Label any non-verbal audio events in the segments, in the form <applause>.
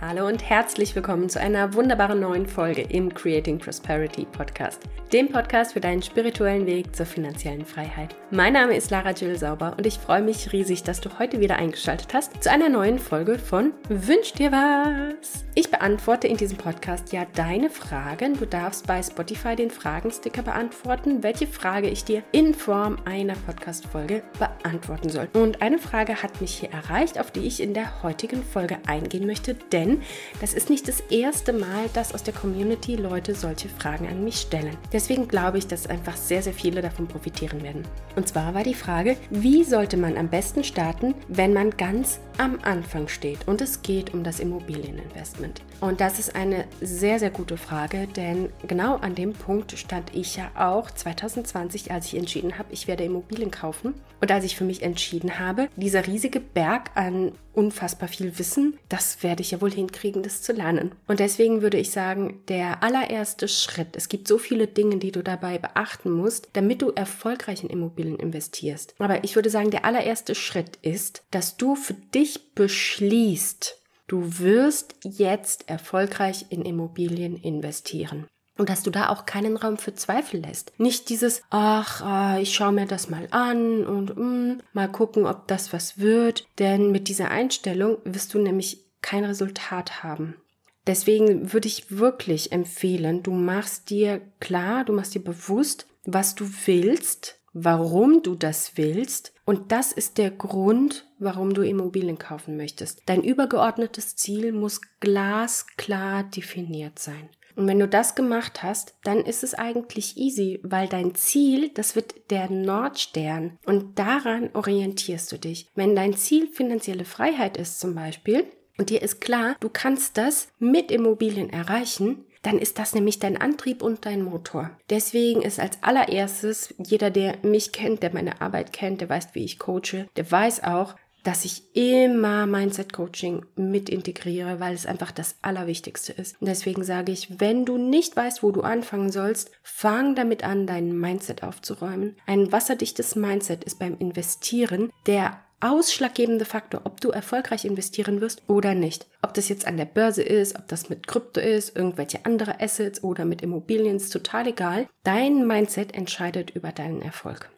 Hallo und herzlich willkommen zu einer wunderbaren neuen Folge im Creating Prosperity Podcast, dem Podcast für deinen spirituellen Weg zur finanziellen Freiheit. Mein Name ist Lara Jill Sauber und ich freue mich riesig, dass du heute wieder eingeschaltet hast zu einer neuen Folge von Wünsch dir was. Ich beantworte in diesem Podcast ja deine Fragen. Du darfst bei Spotify den Fragensticker beantworten, welche Frage ich dir in Form einer Podcast-Folge beantworten soll. Und eine Frage hat mich hier erreicht, auf die ich in der heutigen Folge eingehen möchte, denn denn das ist nicht das erste Mal, dass aus der Community Leute solche Fragen an mich stellen. Deswegen glaube ich, dass einfach sehr, sehr viele davon profitieren werden. Und zwar war die Frage, wie sollte man am besten starten, wenn man ganz am Anfang steht und es geht um das Immobilieninvestment. Und das ist eine sehr, sehr gute Frage, denn genau an dem Punkt stand ich ja auch 2020, als ich entschieden habe, ich werde Immobilien kaufen. Und als ich für mich entschieden habe, dieser riesige Berg an unfassbar viel Wissen, das werde ich ja wohl hinkriegen, das zu lernen. Und deswegen würde ich sagen, der allererste Schritt, es gibt so viele Dinge, die du dabei beachten musst, damit du erfolgreich in Immobilien investierst. Aber ich würde sagen, der allererste Schritt ist, dass du für dich beschließt, du wirst jetzt erfolgreich in Immobilien investieren. Und dass du da auch keinen Raum für Zweifel lässt. Nicht dieses, ach, äh, ich schaue mir das mal an und mm, mal gucken, ob das was wird. Denn mit dieser Einstellung wirst du nämlich kein Resultat haben. Deswegen würde ich wirklich empfehlen, du machst dir klar, du machst dir bewusst, was du willst, warum du das willst. Und das ist der Grund, warum du Immobilien kaufen möchtest. Dein übergeordnetes Ziel muss glasklar definiert sein. Und wenn du das gemacht hast, dann ist es eigentlich easy, weil dein Ziel, das wird der Nordstern und daran orientierst du dich. Wenn dein Ziel finanzielle Freiheit ist zum Beispiel und dir ist klar, du kannst das mit Immobilien erreichen, dann ist das nämlich dein Antrieb und dein Motor. Deswegen ist als allererstes jeder, der mich kennt, der meine Arbeit kennt, der weiß, wie ich coache, der weiß auch, dass ich immer Mindset Coaching mit integriere, weil es einfach das Allerwichtigste ist. Und deswegen sage ich, wenn du nicht weißt, wo du anfangen sollst, fang damit an, dein Mindset aufzuräumen. Ein wasserdichtes Mindset ist beim Investieren der ausschlaggebende Faktor, ob du erfolgreich investieren wirst oder nicht. Ob das jetzt an der Börse ist, ob das mit Krypto ist, irgendwelche andere Assets oder mit Immobilien, ist total egal. Dein Mindset entscheidet über deinen Erfolg.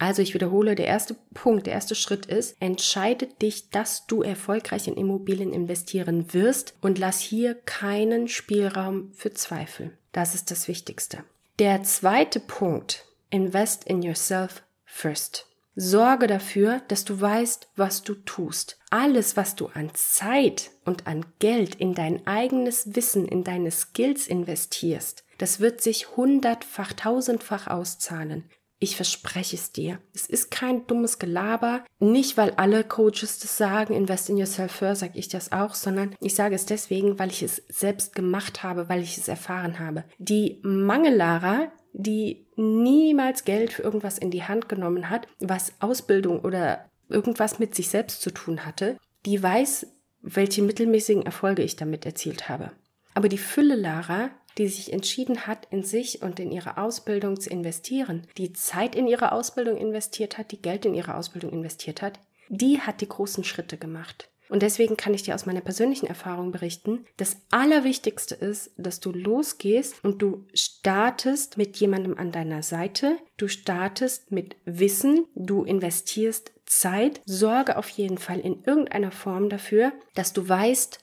Also ich wiederhole, der erste Punkt, der erste Schritt ist, entscheide dich, dass du erfolgreich in Immobilien investieren wirst und lass hier keinen Spielraum für Zweifel. Das ist das Wichtigste. Der zweite Punkt, invest in yourself first. Sorge dafür, dass du weißt, was du tust. Alles, was du an Zeit und an Geld in dein eigenes Wissen, in deine Skills investierst, das wird sich hundertfach, tausendfach auszahlen. Ich verspreche es dir. Es ist kein dummes Gelaber. Nicht, weil alle Coaches das sagen, invest in yourself first, sage ich das auch, sondern ich sage es deswegen, weil ich es selbst gemacht habe, weil ich es erfahren habe. Die Mangelara, die niemals Geld für irgendwas in die Hand genommen hat, was Ausbildung oder irgendwas mit sich selbst zu tun hatte, die weiß, welche mittelmäßigen Erfolge ich damit erzielt habe. Aber die Fülle Lara, die sich entschieden hat, in sich und in ihre Ausbildung zu investieren, die Zeit in ihre Ausbildung investiert hat, die Geld in ihre Ausbildung investiert hat, die hat die großen Schritte gemacht. Und deswegen kann ich dir aus meiner persönlichen Erfahrung berichten, das Allerwichtigste ist, dass du losgehst und du startest mit jemandem an deiner Seite, du startest mit Wissen, du investierst Zeit, sorge auf jeden Fall in irgendeiner Form dafür, dass du weißt,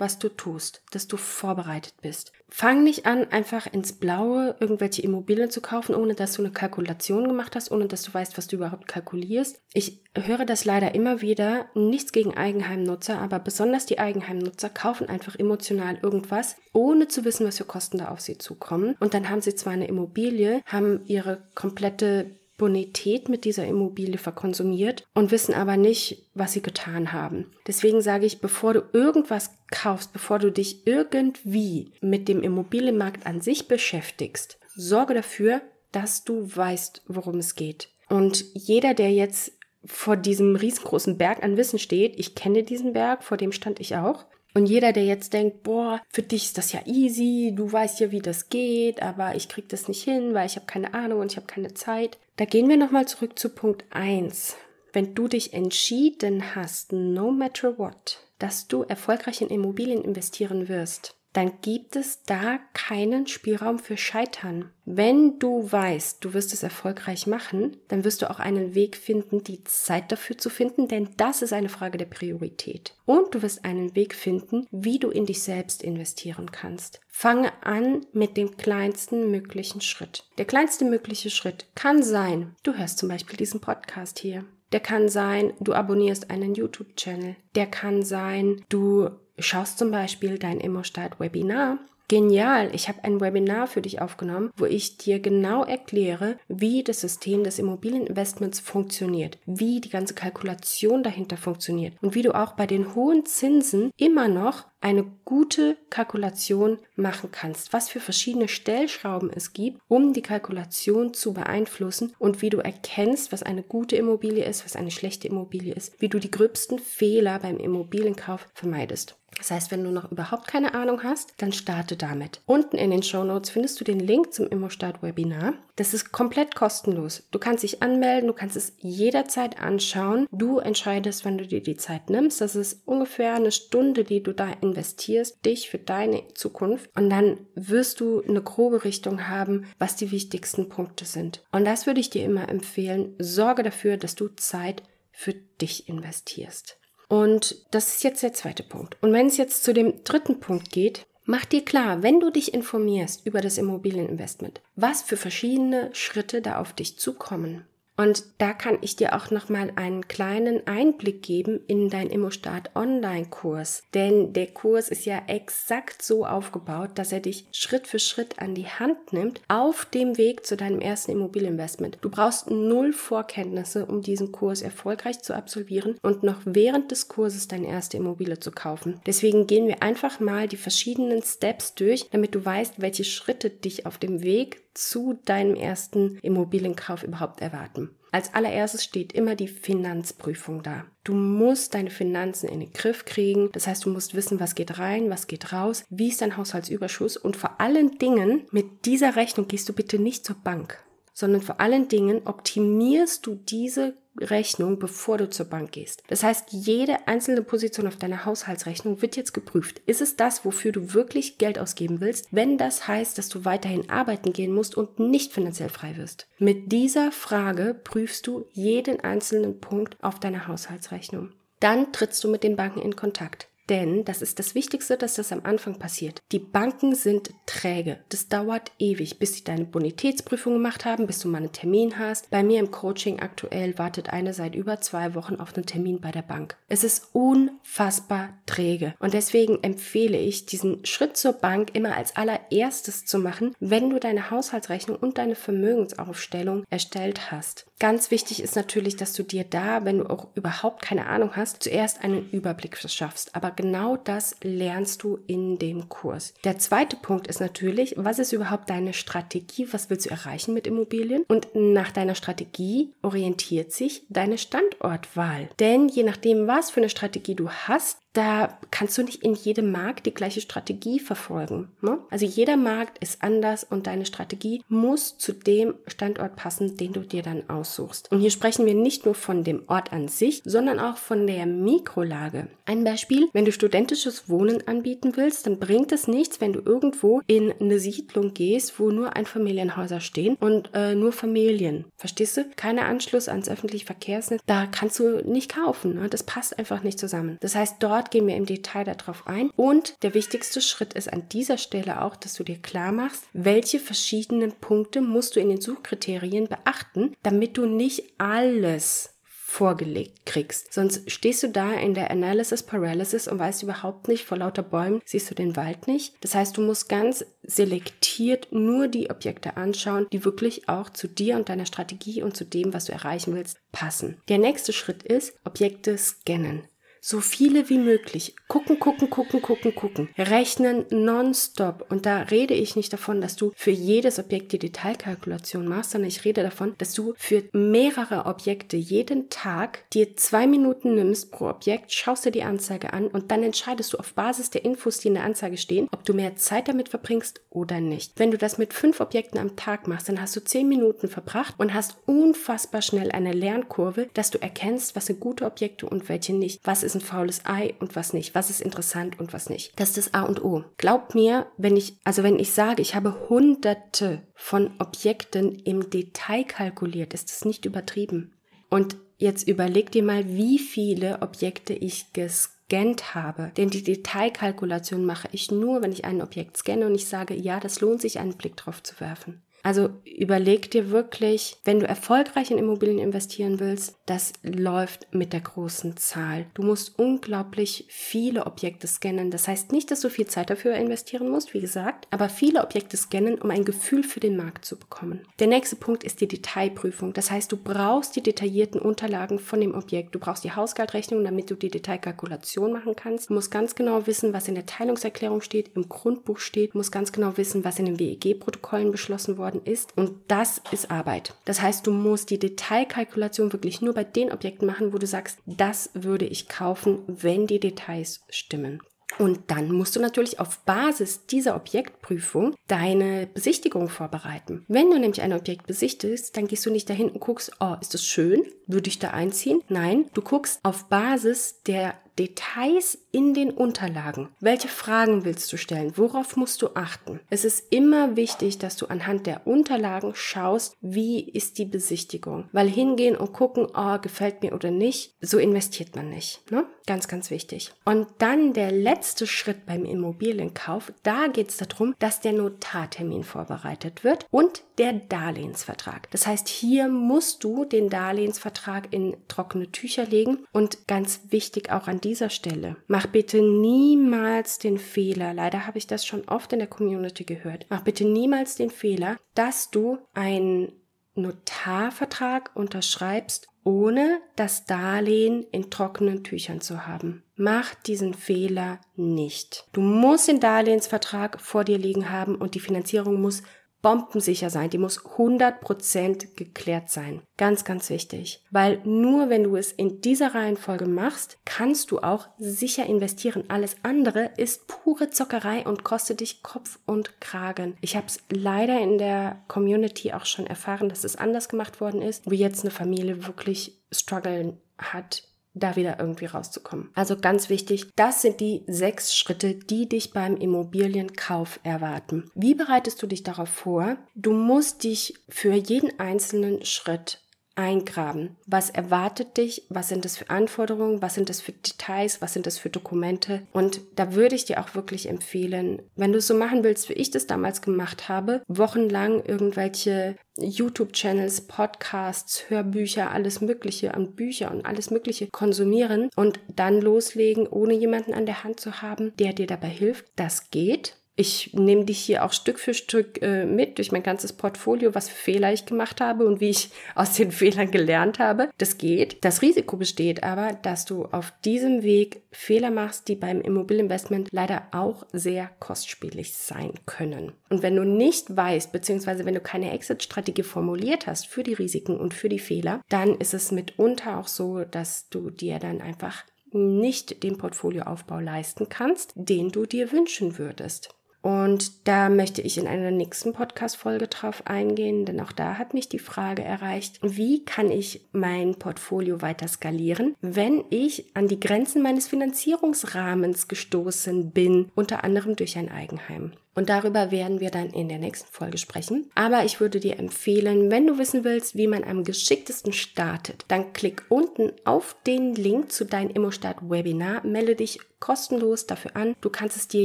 was du tust, dass du vorbereitet bist. Fang nicht an, einfach ins Blaue irgendwelche Immobilien zu kaufen, ohne dass du eine Kalkulation gemacht hast, ohne dass du weißt, was du überhaupt kalkulierst. Ich höre das leider immer wieder. Nichts gegen Eigenheimnutzer, aber besonders die Eigenheimnutzer kaufen einfach emotional irgendwas, ohne zu wissen, was für Kosten da auf sie zukommen. Und dann haben sie zwar eine Immobilie, haben ihre komplette Bonität mit dieser Immobilie verkonsumiert und wissen aber nicht, was sie getan haben. Deswegen sage ich, bevor du irgendwas kaufst, bevor du dich irgendwie mit dem Immobilienmarkt an sich beschäftigst, sorge dafür, dass du weißt, worum es geht. Und jeder, der jetzt vor diesem riesengroßen Berg an Wissen steht, ich kenne diesen Berg, vor dem stand ich auch, und jeder, der jetzt denkt, boah, für dich ist das ja easy, du weißt ja, wie das geht, aber ich krieg das nicht hin, weil ich habe keine Ahnung und ich habe keine Zeit. Da gehen wir nochmal zurück zu Punkt 1. Wenn du dich entschieden hast, no matter what, dass du erfolgreich in Immobilien investieren wirst, dann gibt es da keinen Spielraum für Scheitern. Wenn du weißt, du wirst es erfolgreich machen, dann wirst du auch einen Weg finden, die Zeit dafür zu finden, denn das ist eine Frage der Priorität. Und du wirst einen Weg finden, wie du in dich selbst investieren kannst. Fange an mit dem kleinsten möglichen Schritt. Der kleinste mögliche Schritt kann sein, du hörst zum Beispiel diesen Podcast hier. Der kann sein, du abonnierst einen YouTube-Channel. Der kann sein, du schaust zum Beispiel dein Immostart-Webinar Genial, ich habe ein Webinar für dich aufgenommen, wo ich dir genau erkläre, wie das System des Immobilieninvestments funktioniert, wie die ganze Kalkulation dahinter funktioniert und wie du auch bei den hohen Zinsen immer noch eine gute Kalkulation machen kannst, was für verschiedene Stellschrauben es gibt, um die Kalkulation zu beeinflussen und wie du erkennst, was eine gute Immobilie ist, was eine schlechte Immobilie ist, wie du die gröbsten Fehler beim Immobilienkauf vermeidest. Das heißt, wenn du noch überhaupt keine Ahnung hast, dann starte damit. Unten in den Show Notes findest du den Link zum Immostart Webinar. Das ist komplett kostenlos. Du kannst dich anmelden, du kannst es jederzeit anschauen. Du entscheidest, wann du dir die Zeit nimmst. Das ist ungefähr eine Stunde, die du da investierst, dich für deine Zukunft. Und dann wirst du eine grobe Richtung haben, was die wichtigsten Punkte sind. Und das würde ich dir immer empfehlen. Sorge dafür, dass du Zeit für dich investierst. Und das ist jetzt der zweite Punkt. Und wenn es jetzt zu dem dritten Punkt geht, mach dir klar, wenn du dich informierst über das Immobilieninvestment, was für verschiedene Schritte da auf dich zukommen. Und da kann ich dir auch nochmal einen kleinen Einblick geben in dein Immostart Online-Kurs. Denn der Kurs ist ja exakt so aufgebaut, dass er dich Schritt für Schritt an die Hand nimmt auf dem Weg zu deinem ersten Immobilieninvestment. Du brauchst null Vorkenntnisse, um diesen Kurs erfolgreich zu absolvieren und noch während des Kurses deine erste Immobilie zu kaufen. Deswegen gehen wir einfach mal die verschiedenen Steps durch, damit du weißt, welche Schritte dich auf dem Weg zu deinem ersten Immobilienkauf überhaupt erwarten. Als allererstes steht immer die Finanzprüfung da. Du musst deine Finanzen in den Griff kriegen. Das heißt, du musst wissen, was geht rein, was geht raus, wie ist dein Haushaltsüberschuss und vor allen Dingen mit dieser Rechnung gehst du bitte nicht zur Bank, sondern vor allen Dingen optimierst du diese Rechnung, bevor du zur Bank gehst. Das heißt, jede einzelne Position auf deiner Haushaltsrechnung wird jetzt geprüft. Ist es das, wofür du wirklich Geld ausgeben willst, wenn das heißt, dass du weiterhin arbeiten gehen musst und nicht finanziell frei wirst? Mit dieser Frage prüfst du jeden einzelnen Punkt auf deiner Haushaltsrechnung. Dann trittst du mit den Banken in Kontakt. Denn das ist das Wichtigste, dass das am Anfang passiert. Die Banken sind träge. Das dauert ewig, bis sie deine Bonitätsprüfung gemacht haben, bis du mal einen Termin hast. Bei mir im Coaching aktuell wartet eine seit über zwei Wochen auf einen Termin bei der Bank. Es ist unfassbar träge. Und deswegen empfehle ich, diesen Schritt zur Bank immer als allererstes zu machen, wenn du deine Haushaltsrechnung und deine Vermögensaufstellung erstellt hast. Ganz wichtig ist natürlich, dass du dir da, wenn du auch überhaupt keine Ahnung hast, zuerst einen Überblick verschaffst. Aber genau das lernst du in dem Kurs. Der zweite Punkt ist natürlich, was ist überhaupt deine Strategie? Was willst du erreichen mit Immobilien? Und nach deiner Strategie orientiert sich deine Standortwahl. Denn je nachdem, was für eine Strategie du hast, da kannst du nicht in jedem Markt die gleiche Strategie verfolgen. Ne? Also jeder Markt ist anders und deine Strategie muss zu dem Standort passen, den du dir dann aussuchst. Und hier sprechen wir nicht nur von dem Ort an sich, sondern auch von der Mikrolage. Ein Beispiel, wenn du studentisches Wohnen anbieten willst, dann bringt es nichts, wenn du irgendwo in eine Siedlung gehst, wo nur Einfamilienhäuser stehen und äh, nur Familien. Verstehst du? Keiner Anschluss ans öffentliche Verkehrsnetz. Da kannst du nicht kaufen. Ne? Das passt einfach nicht zusammen. Das heißt, dort Dort gehen wir im Detail darauf ein. Und der wichtigste Schritt ist an dieser Stelle auch, dass du dir klar machst, welche verschiedenen Punkte musst du in den Suchkriterien beachten, damit du nicht alles vorgelegt kriegst. Sonst stehst du da in der Analysis Paralysis und weißt überhaupt nicht, vor lauter Bäumen siehst du den Wald nicht. Das heißt, du musst ganz selektiert nur die Objekte anschauen, die wirklich auch zu dir und deiner Strategie und zu dem, was du erreichen willst, passen. Der nächste Schritt ist Objekte scannen so viele wie möglich. Gucken, gucken, gucken, gucken, gucken. Rechnen nonstop. Und da rede ich nicht davon, dass du für jedes Objekt die Detailkalkulation machst, sondern ich rede davon, dass du für mehrere Objekte jeden Tag dir zwei Minuten nimmst pro Objekt, schaust dir die Anzeige an und dann entscheidest du auf Basis der Infos, die in der Anzeige stehen, ob du mehr Zeit damit verbringst oder nicht. Wenn du das mit fünf Objekten am Tag machst, dann hast du zehn Minuten verbracht und hast unfassbar schnell eine Lernkurve, dass du erkennst, was sind gute Objekte und welche nicht. Was ist ein faules Ei und was nicht, was ist interessant und was nicht. Das ist das A und O. Glaubt mir, wenn ich, also wenn ich sage, ich habe hunderte von Objekten im Detail kalkuliert, ist das nicht übertrieben. Und jetzt überleg dir mal, wie viele Objekte ich gescannt habe. Denn die Detailkalkulation mache ich nur, wenn ich ein Objekt scanne und ich sage, ja, das lohnt sich, einen Blick drauf zu werfen. Also überleg dir wirklich, wenn du erfolgreich in Immobilien investieren willst, das läuft mit der großen Zahl. Du musst unglaublich viele Objekte scannen. Das heißt nicht, dass du viel Zeit dafür investieren musst, wie gesagt, aber viele Objekte scannen, um ein Gefühl für den Markt zu bekommen. Der nächste Punkt ist die Detailprüfung. Das heißt, du brauchst die detaillierten Unterlagen von dem Objekt. Du brauchst die Hausgeldrechnung, damit du die Detailkalkulation machen kannst. Du musst ganz genau wissen, was in der Teilungserklärung steht, im Grundbuch steht. Du musst ganz genau wissen, was in den WEG-Protokollen beschlossen worden worden ist. Und das ist Arbeit. Das heißt, du musst die Detailkalkulation wirklich nur bei den Objekten machen, wo du sagst, das würde ich kaufen, wenn die Details stimmen. Und dann musst du natürlich auf Basis dieser Objektprüfung deine Besichtigung vorbereiten. Wenn du nämlich ein Objekt besichtigst, dann gehst du nicht dahin und guckst, oh, ist das schön? Würde ich da einziehen? Nein, du guckst auf Basis der Details in den Unterlagen. Welche Fragen willst du stellen? Worauf musst du achten? Es ist immer wichtig, dass du anhand der Unterlagen schaust, wie ist die Besichtigung. Weil hingehen und gucken, oh, gefällt mir oder nicht, so investiert man nicht. Ne? Ganz, ganz wichtig. Und dann der letzte Schritt beim Immobilienkauf, da geht es darum, dass der Notartermin vorbereitet wird und der Darlehensvertrag. Das heißt, hier musst du den Darlehensvertrag in trockene Tücher legen und ganz wichtig auch an dieser Stelle, mach bitte niemals den Fehler, leider habe ich das schon oft in der Community gehört, mach bitte niemals den Fehler, dass du einen Notarvertrag unterschreibst, ohne das Darlehen in trockenen Tüchern zu haben. Mach diesen Fehler nicht. Du musst den Darlehensvertrag vor dir liegen haben und die Finanzierung muss bombensicher sein, die muss 100% geklärt sein. Ganz, ganz wichtig. Weil nur wenn du es in dieser Reihenfolge machst, kannst du auch sicher investieren. Alles andere ist pure Zockerei und kostet dich Kopf und Kragen. Ich habe es leider in der Community auch schon erfahren, dass es anders gemacht worden ist, wo jetzt eine Familie wirklich strugglen hat da wieder irgendwie rauszukommen. Also ganz wichtig, das sind die sechs Schritte, die dich beim Immobilienkauf erwarten. Wie bereitest du dich darauf vor? Du musst dich für jeden einzelnen Schritt eingraben. Was erwartet dich? Was sind das für Anforderungen? Was sind das für Details? Was sind das für Dokumente? Und da würde ich dir auch wirklich empfehlen, wenn du es so machen willst, wie ich das damals gemacht habe, wochenlang irgendwelche YouTube-Channels, Podcasts, Hörbücher, alles Mögliche an Bücher und alles Mögliche konsumieren und dann loslegen, ohne jemanden an der Hand zu haben, der dir dabei hilft. Das geht ich nehme dich hier auch Stück für Stück äh, mit durch mein ganzes Portfolio, was für Fehler ich gemacht habe und wie ich <laughs> aus den Fehlern gelernt habe. Das geht. Das Risiko besteht aber, dass du auf diesem Weg Fehler machst, die beim Immobilieninvestment leider auch sehr kostspielig sein können. Und wenn du nicht weißt, beziehungsweise wenn du keine Exit-Strategie formuliert hast für die Risiken und für die Fehler, dann ist es mitunter auch so, dass du dir dann einfach nicht den Portfolioaufbau leisten kannst, den du dir wünschen würdest. Und da möchte ich in einer nächsten Podcast-Folge drauf eingehen, denn auch da hat mich die Frage erreicht, wie kann ich mein Portfolio weiter skalieren, wenn ich an die Grenzen meines Finanzierungsrahmens gestoßen bin, unter anderem durch ein Eigenheim. Und darüber werden wir dann in der nächsten Folge sprechen. Aber ich würde dir empfehlen, wenn du wissen willst, wie man am geschicktesten startet, dann klick unten auf den Link zu deinem Immostart Webinar, melde dich kostenlos dafür an. Du kannst es dir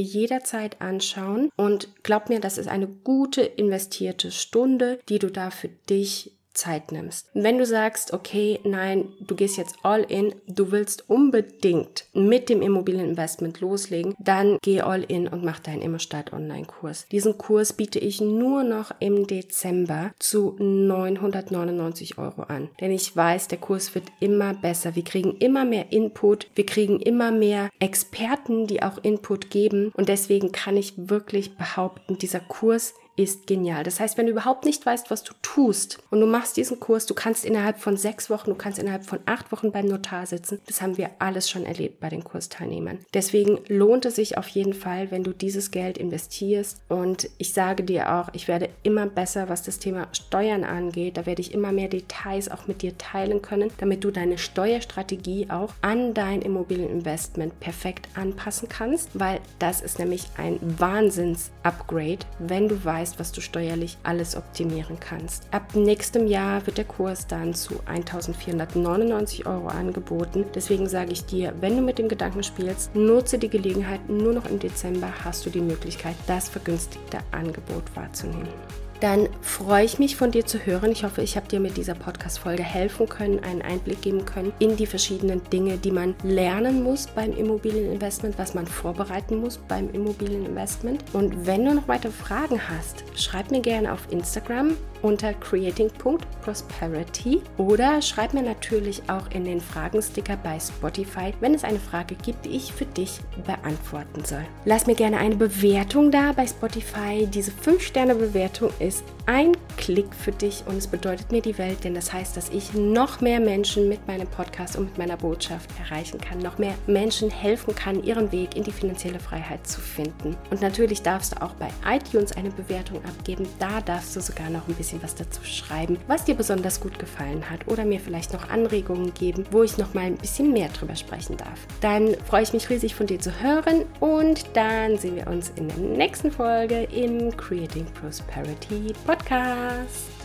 jederzeit anschauen und glaub mir, das ist eine gute investierte Stunde, die du da für dich Zeit nimmst. wenn du sagst, okay, nein, du gehst jetzt all in, du willst unbedingt mit dem Immobilieninvestment loslegen, dann geh all in und mach deinen Immostart Online-Kurs. Diesen Kurs biete ich nur noch im Dezember zu 999 Euro an. Denn ich weiß, der Kurs wird immer besser. Wir kriegen immer mehr Input, wir kriegen immer mehr Experten, die auch Input geben. Und deswegen kann ich wirklich behaupten, dieser Kurs ist genial. Das heißt, wenn du überhaupt nicht weißt, was du tust und du machst diesen Kurs, du kannst innerhalb von sechs Wochen, du kannst innerhalb von acht Wochen beim Notar sitzen. Das haben wir alles schon erlebt bei den Kursteilnehmern. Deswegen lohnt es sich auf jeden Fall, wenn du dieses Geld investierst. Und ich sage dir auch, ich werde immer besser, was das Thema Steuern angeht. Da werde ich immer mehr Details auch mit dir teilen können, damit du deine Steuerstrategie auch an dein Immobilieninvestment perfekt anpassen kannst, weil das ist nämlich ein Wahnsinns-Upgrade, wenn du weißt, was du steuerlich alles optimieren kannst. Ab nächstem Jahr wird der Kurs dann zu 1499 Euro angeboten. Deswegen sage ich dir, wenn du mit dem Gedanken spielst, nutze die Gelegenheit. Nur noch im Dezember hast du die Möglichkeit, das vergünstigte Angebot wahrzunehmen dann freue ich mich von dir zu hören. Ich hoffe, ich habe dir mit dieser Podcast-Folge helfen können, einen Einblick geben können in die verschiedenen Dinge, die man lernen muss beim Immobilieninvestment, was man vorbereiten muss beim Immobilieninvestment. Und wenn du noch weitere Fragen hast, schreib mir gerne auf Instagram unter creating.prosperity oder schreib mir natürlich auch in den Fragensticker bei Spotify, wenn es eine Frage gibt, die ich für dich beantworten soll. Lass mir gerne eine Bewertung da bei Spotify. Diese 5-Sterne-Bewertung ist ein Klick für dich und es bedeutet mir die Welt, denn das heißt, dass ich noch mehr Menschen mit meinem Podcast und mit meiner Botschaft erreichen kann, noch mehr Menschen helfen kann, ihren Weg in die finanzielle Freiheit zu finden. Und natürlich darfst du auch bei iTunes eine Bewertung abgeben. Da darfst du sogar noch ein bisschen was dazu schreiben, was dir besonders gut gefallen hat oder mir vielleicht noch Anregungen geben, wo ich noch mal ein bisschen mehr drüber sprechen darf. Dann freue ich mich riesig von dir zu hören und dann sehen wir uns in der nächsten Folge im Creating Prosperity Podcast. podcast.